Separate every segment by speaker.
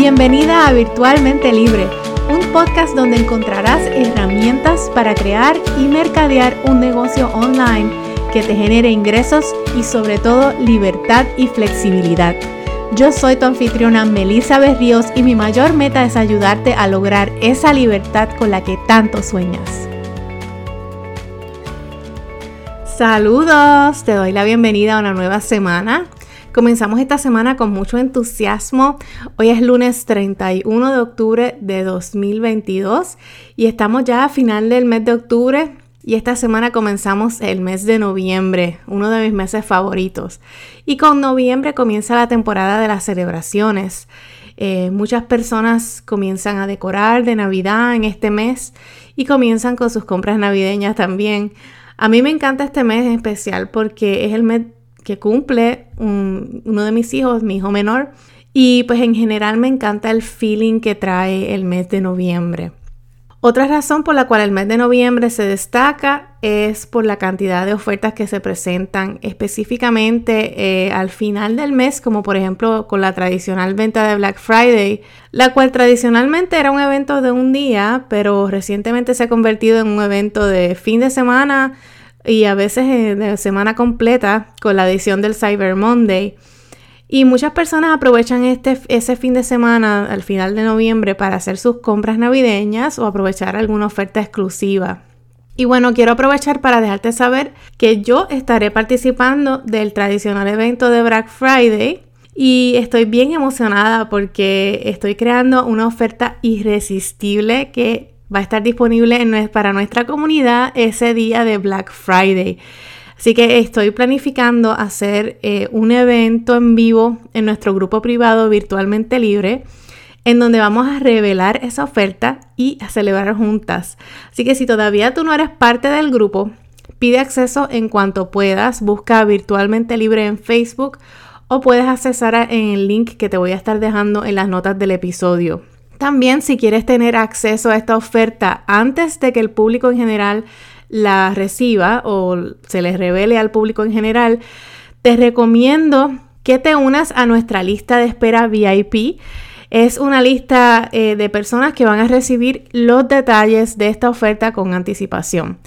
Speaker 1: Bienvenida a Virtualmente Libre, un podcast donde encontrarás herramientas para crear y mercadear un negocio online que te genere ingresos y sobre todo libertad y flexibilidad. Yo soy tu anfitriona Melissa Berríos y mi mayor meta es ayudarte a lograr esa libertad con la que tanto sueñas. Saludos, te doy la bienvenida a una nueva semana. Comenzamos esta semana con mucho entusiasmo. Hoy es lunes 31 de octubre de 2022 y estamos ya a final del mes de octubre y esta semana comenzamos el mes de noviembre, uno de mis meses favoritos. Y con noviembre comienza la temporada de las celebraciones. Eh, muchas personas comienzan a decorar de Navidad en este mes y comienzan con sus compras navideñas también. A mí me encanta este mes en especial porque es el mes que cumple uno de mis hijos, mi hijo menor. Y pues en general me encanta el feeling que trae el mes de noviembre. Otra razón por la cual el mes de noviembre se destaca es por la cantidad de ofertas que se presentan específicamente eh, al final del mes, como por ejemplo con la tradicional venta de Black Friday, la cual tradicionalmente era un evento de un día, pero recientemente se ha convertido en un evento de fin de semana y a veces de semana completa con la edición del Cyber Monday. Y muchas personas aprovechan este, ese fin de semana al final de noviembre para hacer sus compras navideñas o aprovechar alguna oferta exclusiva. Y bueno, quiero aprovechar para dejarte saber que yo estaré participando del tradicional evento de Black Friday y estoy bien emocionada porque estoy creando una oferta irresistible que va a estar disponible para nuestra comunidad ese día de Black Friday. Así que estoy planificando hacer eh, un evento en vivo en nuestro grupo privado virtualmente libre en donde vamos a revelar esa oferta y a celebrar juntas. Así que si todavía tú no eres parte del grupo, pide acceso en cuanto puedas, busca virtualmente libre en Facebook o puedes accesar en el link que te voy a estar dejando en las notas del episodio. También si quieres tener acceso a esta oferta antes de que el público en general la reciba o se les revele al público en general, te recomiendo que te unas a nuestra lista de espera VIP. Es una lista eh, de personas que van a recibir los detalles de esta oferta con anticipación.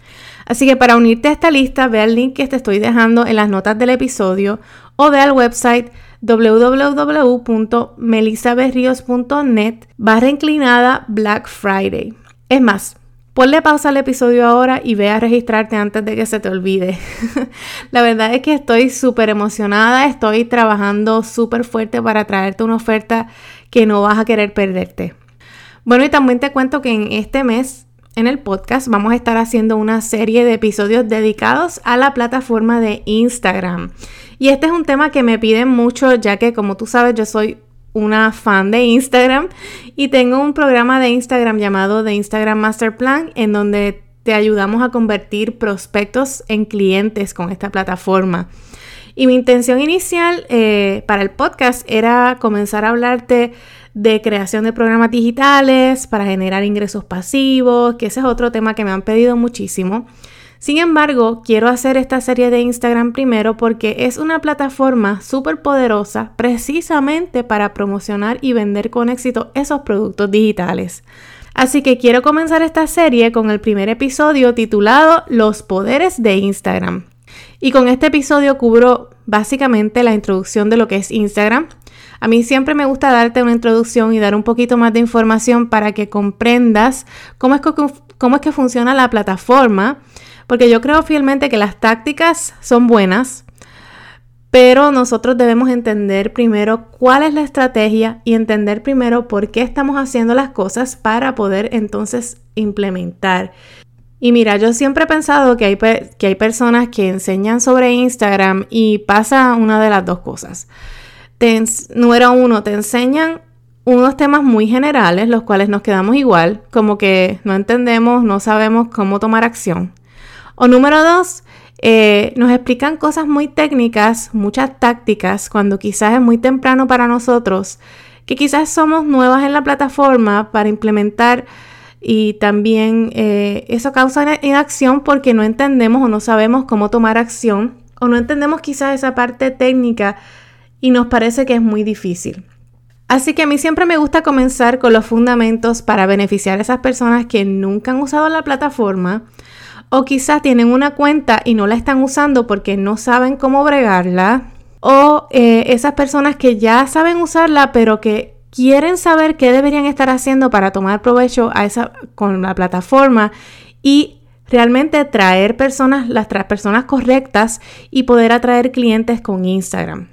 Speaker 1: Así que para unirte a esta lista, ve al link que te estoy dejando en las notas del episodio o ve al website www.melisaberrios.net barra inclinada Black Friday. Es más, Ponle pausa al episodio ahora y ve a registrarte antes de que se te olvide. la verdad es que estoy súper emocionada, estoy trabajando súper fuerte para traerte una oferta que no vas a querer perderte. Bueno, y también te cuento que en este mes, en el podcast, vamos a estar haciendo una serie de episodios dedicados a la plataforma de Instagram. Y este es un tema que me piden mucho, ya que como tú sabes, yo soy una fan de Instagram y tengo un programa de Instagram llamado The Instagram Master Plan en donde te ayudamos a convertir prospectos en clientes con esta plataforma. Y mi intención inicial eh, para el podcast era comenzar a hablarte de creación de programas digitales para generar ingresos pasivos, que ese es otro tema que me han pedido muchísimo. Sin embargo, quiero hacer esta serie de Instagram primero porque es una plataforma súper poderosa precisamente para promocionar y vender con éxito esos productos digitales. Así que quiero comenzar esta serie con el primer episodio titulado Los poderes de Instagram. Y con este episodio cubro básicamente la introducción de lo que es Instagram. A mí siempre me gusta darte una introducción y dar un poquito más de información para que comprendas cómo es que, cómo es que funciona la plataforma porque yo creo fielmente que las tácticas son buenas, pero nosotros debemos entender primero cuál es la estrategia y entender primero por qué estamos haciendo las cosas para poder entonces implementar. Y mira, yo siempre he pensado que hay, que hay personas que enseñan sobre Instagram y pasa una de las dos cosas. número uno, te enseñan unos temas muy generales, los cuales nos quedamos igual, como que no entendemos, no sabemos cómo tomar acción. O número dos, eh, nos explican cosas muy técnicas, muchas tácticas, cuando quizás es muy temprano para nosotros, que quizás somos nuevas en la plataforma para implementar y también eh, eso causa inacción porque no entendemos o no sabemos cómo tomar acción o no entendemos quizás esa parte técnica y nos parece que es muy difícil. Así que a mí siempre me gusta comenzar con los fundamentos para beneficiar a esas personas que nunca han usado la plataforma o quizás tienen una cuenta y no la están usando porque no saben cómo bregarla o eh, esas personas que ya saben usarla pero que quieren saber qué deberían estar haciendo para tomar provecho esa, con la plataforma y realmente traer personas, las personas correctas y poder atraer clientes con Instagram.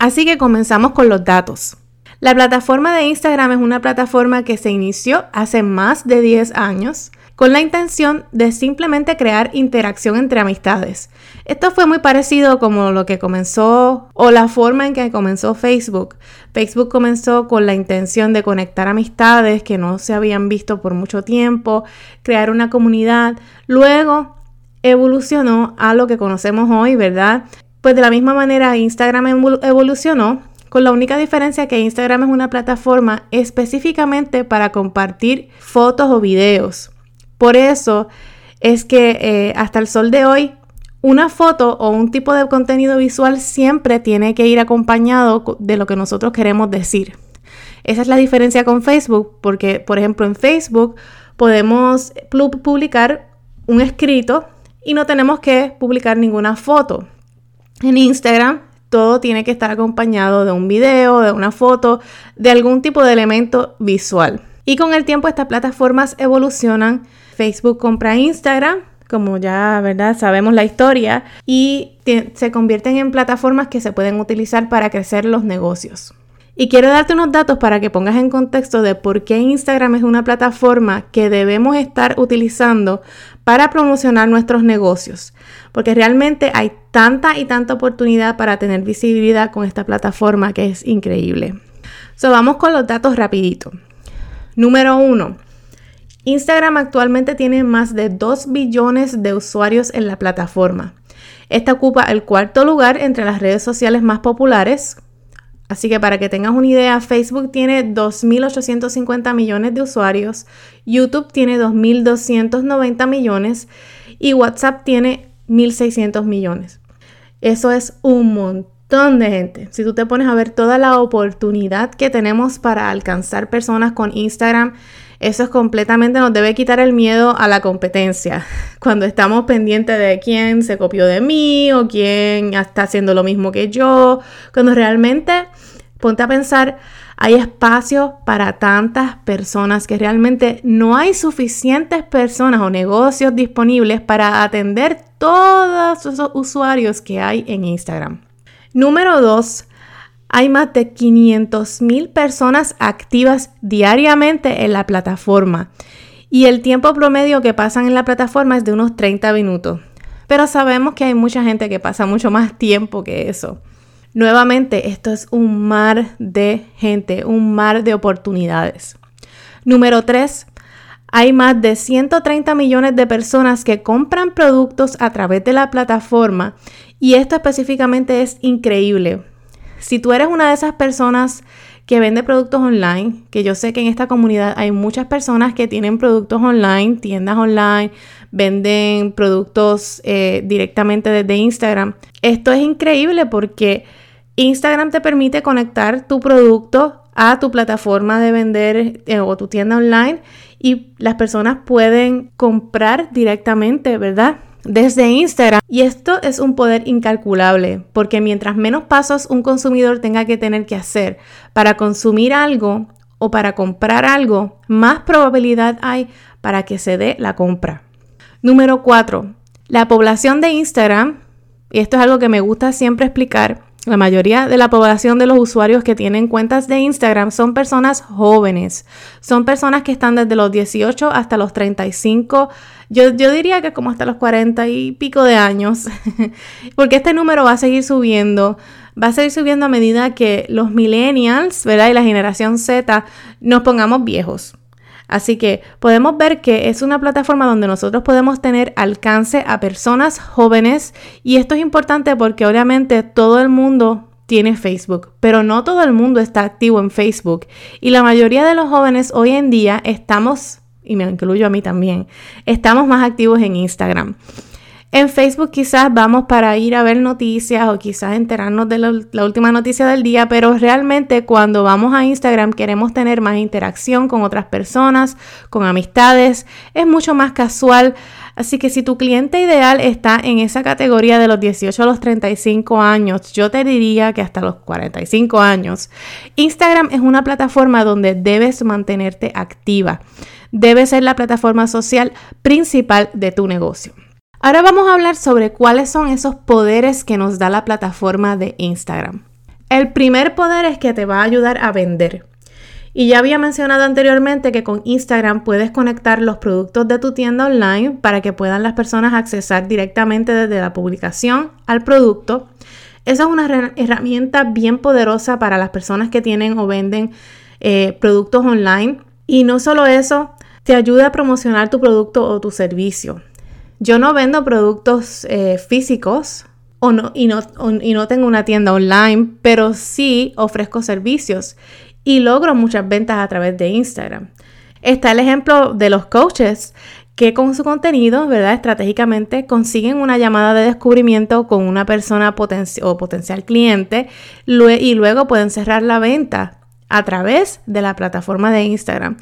Speaker 1: Así que comenzamos con los datos. La plataforma de Instagram es una plataforma que se inició hace más de 10 años con la intención de simplemente crear interacción entre amistades. Esto fue muy parecido como lo que comenzó o la forma en que comenzó Facebook. Facebook comenzó con la intención de conectar amistades que no se habían visto por mucho tiempo, crear una comunidad. Luego evolucionó a lo que conocemos hoy, ¿verdad? Pues de la misma manera Instagram evolucionó con la única diferencia que Instagram es una plataforma específicamente para compartir fotos o videos. Por eso es que eh, hasta el sol de hoy, una foto o un tipo de contenido visual siempre tiene que ir acompañado de lo que nosotros queremos decir. Esa es la diferencia con Facebook, porque por ejemplo en Facebook podemos publicar un escrito y no tenemos que publicar ninguna foto. En Instagram todo tiene que estar acompañado de un video, de una foto, de algún tipo de elemento visual. Y con el tiempo estas plataformas evolucionan Facebook compra Instagram, como ya, ¿verdad? Sabemos la historia, y se convierten en plataformas que se pueden utilizar para crecer los negocios. Y quiero darte unos datos para que pongas en contexto de por qué Instagram es una plataforma que debemos estar utilizando para promocionar nuestros negocios. Porque realmente hay tanta y tanta oportunidad para tener visibilidad con esta plataforma que es increíble. So, vamos con los datos rapidito. Número uno, Instagram actualmente tiene más de 2 billones de usuarios en la plataforma. Esta ocupa el cuarto lugar entre las redes sociales más populares. Así que para que tengas una idea, Facebook tiene 2.850 millones de usuarios, YouTube tiene 2.290 millones y WhatsApp tiene 1.600 millones. Eso es un montón de gente. Si tú te pones a ver toda la oportunidad que tenemos para alcanzar personas con Instagram, eso es completamente, nos debe quitar el miedo a la competencia. Cuando estamos pendientes de quién se copió de mí o quién está haciendo lo mismo que yo. Cuando realmente, ponte a pensar, hay espacio para tantas personas que realmente no hay suficientes personas o negocios disponibles para atender todos esos usuarios que hay en Instagram. Número dos, hay más de 500 mil personas activas diariamente en la plataforma y el tiempo promedio que pasan en la plataforma es de unos 30 minutos. Pero sabemos que hay mucha gente que pasa mucho más tiempo que eso. Nuevamente, esto es un mar de gente, un mar de oportunidades. Número 3. Hay más de 130 millones de personas que compran productos a través de la plataforma y esto específicamente es increíble si tú eres una de esas personas que vende productos online, que yo sé que en esta comunidad hay muchas personas que tienen productos online, tiendas online, venden productos eh, directamente desde Instagram. Esto es increíble porque Instagram te permite conectar tu producto a tu plataforma de vender eh, o tu tienda online y las personas pueden comprar directamente, ¿verdad? Desde Instagram. Y esto es un poder incalculable, porque mientras menos pasos un consumidor tenga que tener que hacer para consumir algo o para comprar algo, más probabilidad hay para que se dé la compra. Número 4. La población de Instagram, y esto es algo que me gusta siempre explicar, la mayoría de la población de los usuarios que tienen cuentas de Instagram son personas jóvenes, son personas que están desde los 18 hasta los 35, yo, yo diría que como hasta los 40 y pico de años, porque este número va a seguir subiendo, va a seguir subiendo a medida que los millennials, ¿verdad? Y la generación Z nos pongamos viejos. Así que podemos ver que es una plataforma donde nosotros podemos tener alcance a personas jóvenes y esto es importante porque obviamente todo el mundo tiene Facebook, pero no todo el mundo está activo en Facebook y la mayoría de los jóvenes hoy en día estamos, y me incluyo a mí también, estamos más activos en Instagram. En Facebook quizás vamos para ir a ver noticias o quizás enterarnos de la, última noticia del día, pero realmente cuando vamos a Instagram queremos tener más interacción con otras personas, con amistades, es mucho más casual. Así que si tu cliente ideal está en esa categoría de los 18 a los 35 años, yo te diría que hasta los 45 años, Instagram es una plataforma donde debes mantenerte activa. Debe ser la plataforma social principal de tu negocio. Ahora vamos a hablar sobre cuáles son esos poderes que nos da la plataforma de Instagram. El primer poder es que te va a ayudar a vender. Y ya había mencionado anteriormente que con Instagram puedes conectar los productos de tu tienda online para que puedan las personas accesar directamente desde la publicación al producto. Esa es una herramienta bien poderosa para las personas que tienen o venden eh, productos online. Y no solo eso, te ayuda a promocionar tu producto o tu servicio. Yo no vendo productos eh, físicos o no, y, no, y no tengo una tienda online, pero sí ofrezco servicios y logro muchas ventas a través de Instagram. Está el ejemplo de los coaches que con su contenido, ¿verdad? Estratégicamente consiguen una llamada de descubrimiento con una persona o potencial cliente y luego pueden cerrar la venta a través de la plataforma de Instagram.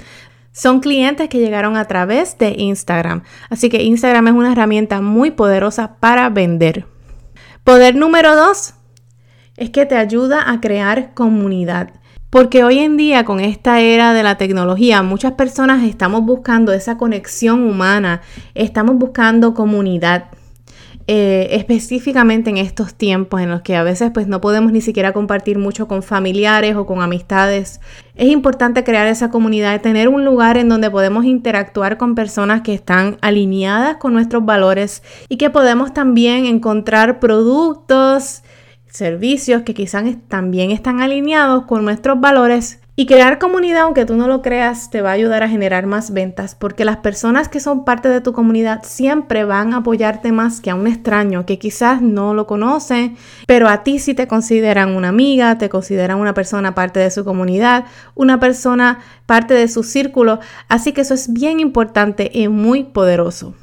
Speaker 1: Son clientes que llegaron a través de Instagram. Así que Instagram es una herramienta muy poderosa para vender. Poder número dos es que te ayuda a crear comunidad. Porque hoy en día con esta era de la tecnología, muchas personas estamos buscando esa conexión humana, estamos buscando comunidad. Eh, específicamente en estos tiempos en los que a veces pues no podemos ni siquiera compartir mucho con familiares o con amistades. Es importante crear esa comunidad, tener un lugar en donde podemos interactuar con personas que están alineadas con nuestros valores y que podemos también encontrar productos, servicios que quizás también están alineados con nuestros valores y crear comunidad, aunque tú no lo creas, te va a ayudar a generar más ventas porque las personas que son parte de tu comunidad siempre van a apoyarte más que a un extraño que quizás no lo conoce, pero a ti sí te consideran una amiga, te consideran una persona parte de su comunidad, una persona parte de su círculo, así que eso es bien importante y muy poderoso.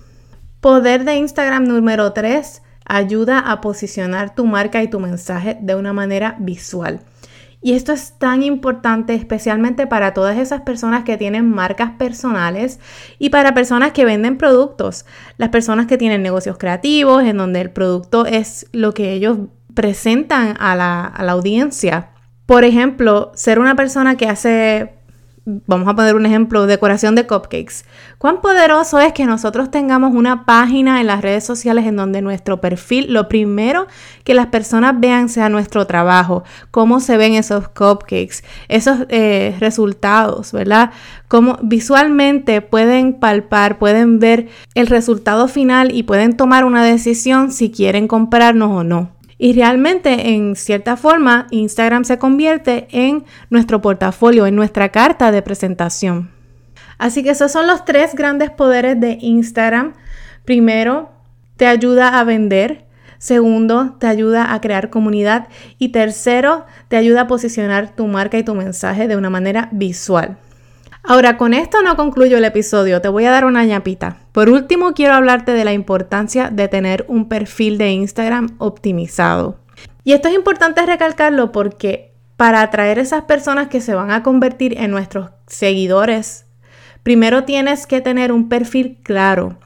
Speaker 1: Poder de Instagram número 3 ayuda a posicionar tu marca y tu mensaje de una manera visual. Y esto es tan importante especialmente para todas esas personas que tienen marcas personales y para personas que venden productos. Las personas que tienen negocios creativos en donde el producto es lo que ellos presentan a la, a la audiencia. Por ejemplo, ser una persona que hace vamos a poner un ejemplo, decoración de cupcakes. ¿Cuán poderoso es que nosotros tengamos una página en las redes sociales en donde nuestro perfil, lo primero que las personas vean sea nuestro trabajo, cómo se ven esos cupcakes, esos eh, resultados, ¿verdad? Cómo visualmente pueden palpar, pueden ver el resultado final y pueden tomar una decisión si quieren comprarnos o no. Y realmente, en cierta forma, Instagram se convierte en nuestro portafolio, en nuestra carta de presentación. Así que esos son los tres grandes poderes de Instagram. Primero, te ayuda a vender. Segundo, te ayuda a crear comunidad. Y tercero, te ayuda a posicionar tu marca y tu mensaje de una manera visual. Ahora, con esto no concluyo el episodio, te voy a dar una ñapita. Por último, quiero hablarte de la importancia de tener un perfil de Instagram optimizado. Y esto es importante recalcarlo porque para atraer esas personas que se van a convertir en nuestros seguidores, primero tienes que tener un perfil claro.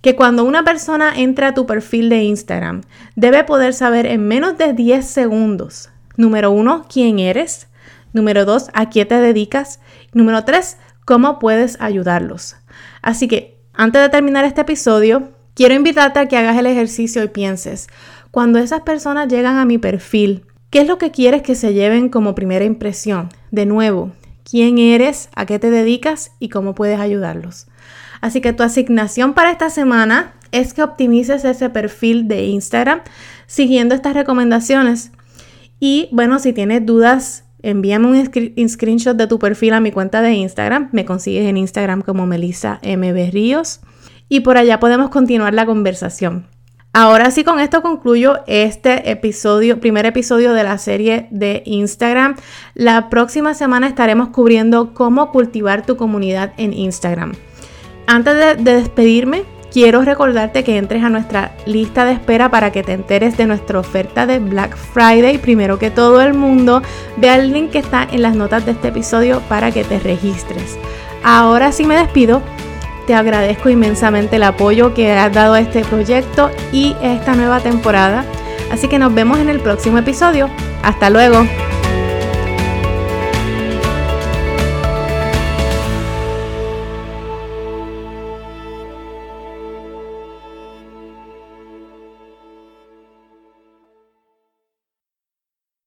Speaker 1: Que cuando una persona entra a tu perfil de Instagram, debe poder saber en menos de 10 segundos, número uno, quién eres, número dos, a qué te dedicas, número tres, cómo puedes ayudarlos. Así que antes de terminar este episodio, quiero invitarte a que hagas el ejercicio y pienses, cuando esas personas llegan a mi perfil, ¿qué es lo que quieres que se lleven como primera impresión? De nuevo, quién eres, a qué te dedicas y cómo puedes ayudarlos. Así que tu asignación para esta semana es que optimices ese perfil de Instagram siguiendo estas recomendaciones. Y bueno, si tienes dudas envíame un screenshot de tu perfil a mi cuenta de Instagram. Me consigues en Instagram como Melissa MB Ríos. Y por allá podemos continuar la conversación. Ahora sí, con esto concluyo este episodio, primer episodio de la serie de Instagram. La próxima semana estaremos cubriendo cómo cultivar tu comunidad en Instagram. Antes de despedirme, quiero recordarte que entres a nuestra lista de espera para que te enteres de nuestra oferta de Black Friday. Primero que todo el mundo, ve el link que está en las notas de este episodio para que te registres. Ahora sí me despido. Te agradezco inmensamente el apoyo que has dado a este proyecto y esta nueva temporada. Así que nos vemos en el próximo episodio. Hasta luego.